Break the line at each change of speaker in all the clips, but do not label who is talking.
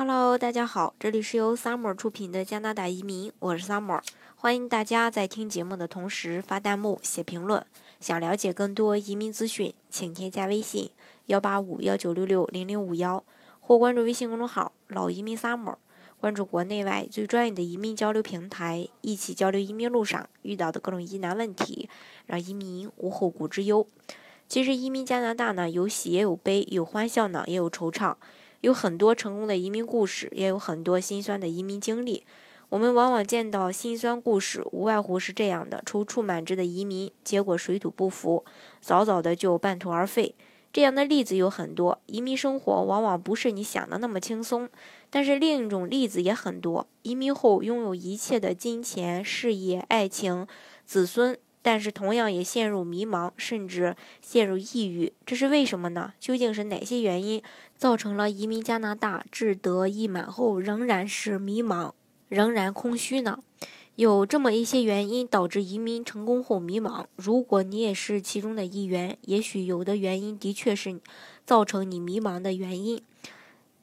Hello，大家好，这里是由 Summer 出品的加拿大移民，我是 Summer，欢迎大家在听节目的同时发弹幕、写评论。想了解更多移民资讯，请添加微信幺八五幺九六六零零五幺，或关注微信公众号“老移民 Summer”，关注国内外最专业的移民交流平台，一起交流移民路上遇到的各种疑难问题，让移民无后顾之忧。其实移民加拿大呢，有喜也有悲，有欢笑呢，也有惆怅。有很多成功的移民故事，也有很多心酸的移民经历。我们往往见到心酸故事，无外乎是这样的：踌躇满志的移民，结果水土不服，早早的就半途而废。这样的例子有很多。移民生活往往不是你想的那么轻松，但是另一种例子也很多。移民后拥有一切的金钱、事业、爱情、子孙。但是同样也陷入迷茫，甚至陷入抑郁，这是为什么呢？究竟是哪些原因造成了移民加拿大志得意满后仍然是迷茫，仍然空虚呢？有这么一些原因导致移民成功后迷茫。如果你也是其中的一员，也许有的原因的确是造成你迷茫的原因。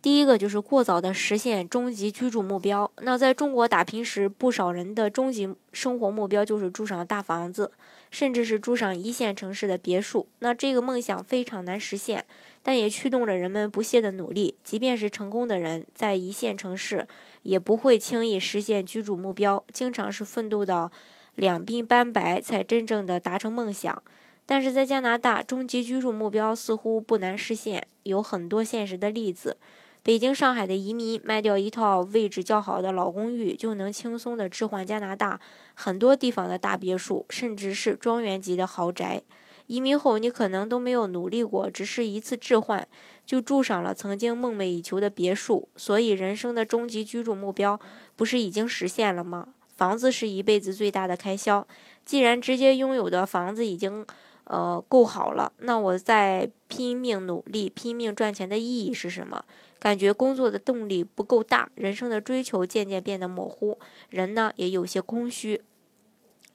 第一个就是过早的实现终极居住目标。那在中国打拼时，不少人的终极生活目标就是住上大房子，甚至是住上一线城市的别墅。那这个梦想非常难实现，但也驱动着人们不懈的努力。即便是成功的人，在一线城市也不会轻易实现居住目标，经常是奋斗到两鬓斑白才真正的达成梦想。但是在加拿大，终极居住目标似乎不难实现，有很多现实的例子。北京、上海的移民卖掉一套位置较好的老公寓，就能轻松地置换加拿大很多地方的大别墅，甚至是庄园级的豪宅。移民后，你可能都没有努力过，只是一次置换就住上了曾经梦寐以求的别墅。所以，人生的终极居住目标不是已经实现了吗？房子是一辈子最大的开销，既然直接拥有的房子已经呃够好了，那我在拼命努力、拼命赚钱的意义是什么？感觉工作的动力不够大，人生的追求渐渐变得模糊，人呢也有些空虚。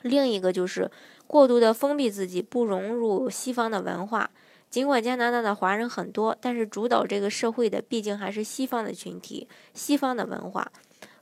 另一个就是过度的封闭自己，不融入西方的文化。尽管加拿大的华人很多，但是主导这个社会的毕竟还是西方的群体，西方的文化。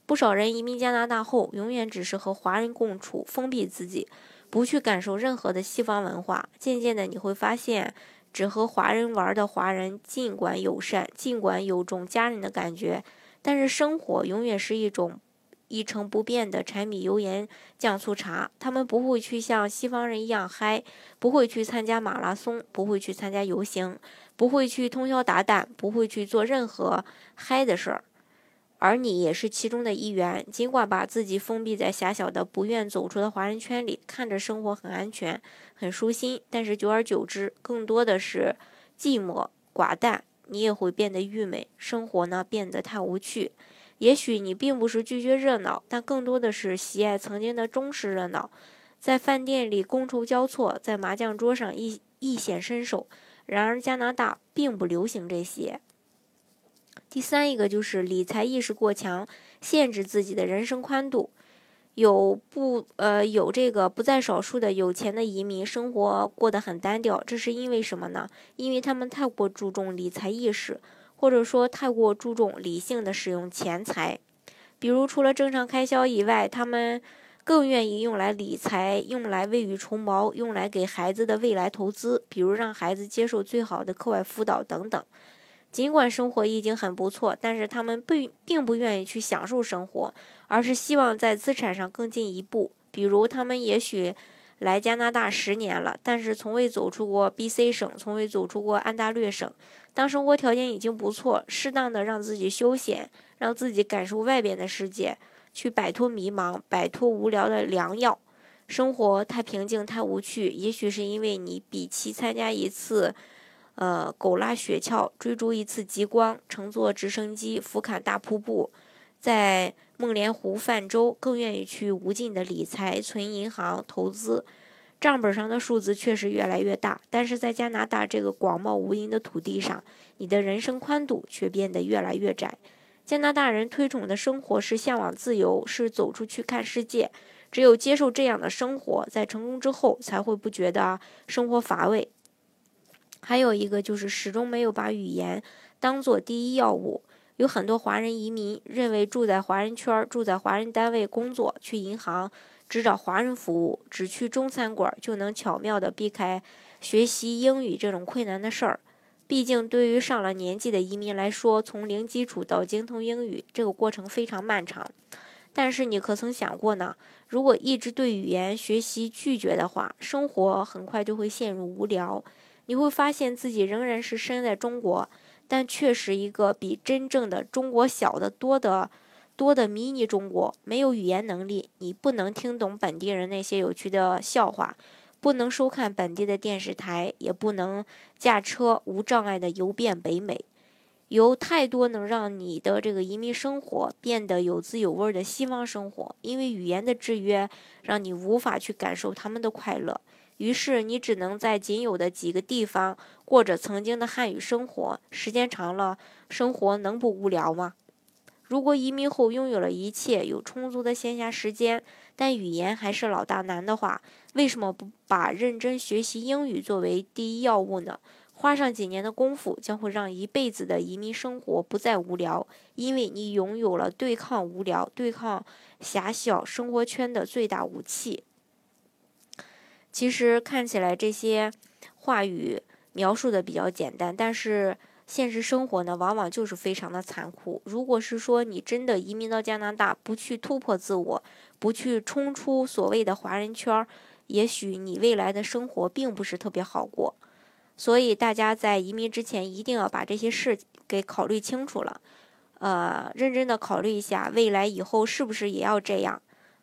不少人移民加拿大后，永远只是和华人共处，封闭自己，不去感受任何的西方文化。渐渐的，你会发现。只和华人玩的华人，尽管友善，尽管有种家人的感觉，但是生活永远是一种一成不变的柴米油盐酱醋茶。他们不会去像西方人一样嗨，不会去参加马拉松，不会去参加游行，不会去通宵达旦，不会去做任何嗨的事儿。而你也是其中的一员，尽管把自己封闭在狭小的、不愿走出的华人圈里，看着生活很安全、很舒心，但是久而久之，更多的是寂寞寡淡，你也会变得郁闷，生活呢变得太无趣。也许你并不是拒绝热闹，但更多的是喜爱曾经的中式热闹，在饭店里觥筹交错，在麻将桌上一一显身手。然而加拿大并不流行这些。第三一个就是理财意识过强，限制自己的人生宽度。有不呃有这个不在少数的有钱的移民生活过得很单调，这是因为什么呢？因为他们太过注重理财意识，或者说太过注重理性的使用钱财。比如除了正常开销以外，他们更愿意用来理财，用来未雨绸缪，用来给孩子的未来投资，比如让孩子接受最好的课外辅导等等。尽管生活已经很不错，但是他们不并不愿意去享受生活，而是希望在资产上更进一步。比如，他们也许来加拿大十年了，但是从未走出过 B.C 省，从未走出过安大略省。当生活条件已经不错，适当的让自己休闲，让自己感受外边的世界，去摆脱迷茫，摆脱无聊的良药。生活太平静，太无趣，也许是因为你比其参加一次。呃，狗拉雪橇，追逐一次极光，乘坐直升机俯瞰大瀑布，在梦莲湖泛舟，更愿意去无尽的理财、存银行、投资，账本上的数字确实越来越大。但是在加拿大这个广袤无垠的土地上，你的人生宽度却变得越来越窄。加拿大人推崇的生活是向往自由，是走出去看世界。只有接受这样的生活，在成功之后，才会不觉得生活乏味。还有一个就是始终没有把语言当做第一要务。有很多华人移民认为住在华人圈、住在华人单位工作、去银行只找华人服务、只去中餐馆就能巧妙地避开学习英语这种困难的事儿。毕竟，对于上了年纪的移民来说，从零基础到精通英语，这个过程非常漫长。但是，你可曾想过呢？如果一直对语言学习拒绝的话，生活很快就会陷入无聊。你会发现自己仍然是身在中国。但却是一个比真正的中国小得多的多的迷你中国。没有语言能力，你不能听懂本地人那些有趣的笑话，不能收看本地的电视台，也不能驾车无障碍的游遍北美。有太多能让你的这个移民生活变得有滋有味的西方生活，因为语言的制约，让你无法去感受他们的快乐。于是你只能在仅有的几个地方过着曾经的汉语生活，时间长了，生活能不无聊吗？如果移民后拥有了一切，有充足的闲暇时间，但语言还是老大难的话，为什么不把认真学习英语作为第一要务呢？花上几年的功夫，将会让一辈子的移民生活不再无聊，因为你拥有了对抗无聊、对抗狭小生活圈的最大武器。其实看起来这些话语描述的比较简单，但是现实生活呢，往往就是非常的残酷。如果是说你真的移民到加拿大，不去突破自我，不去冲出所谓的华人圈，也许你未来的生活并不是特别好过。所以大家在移民之前，一定要把这些事给考虑清楚了，呃，认真的考虑一下未来以后是不是也要这样。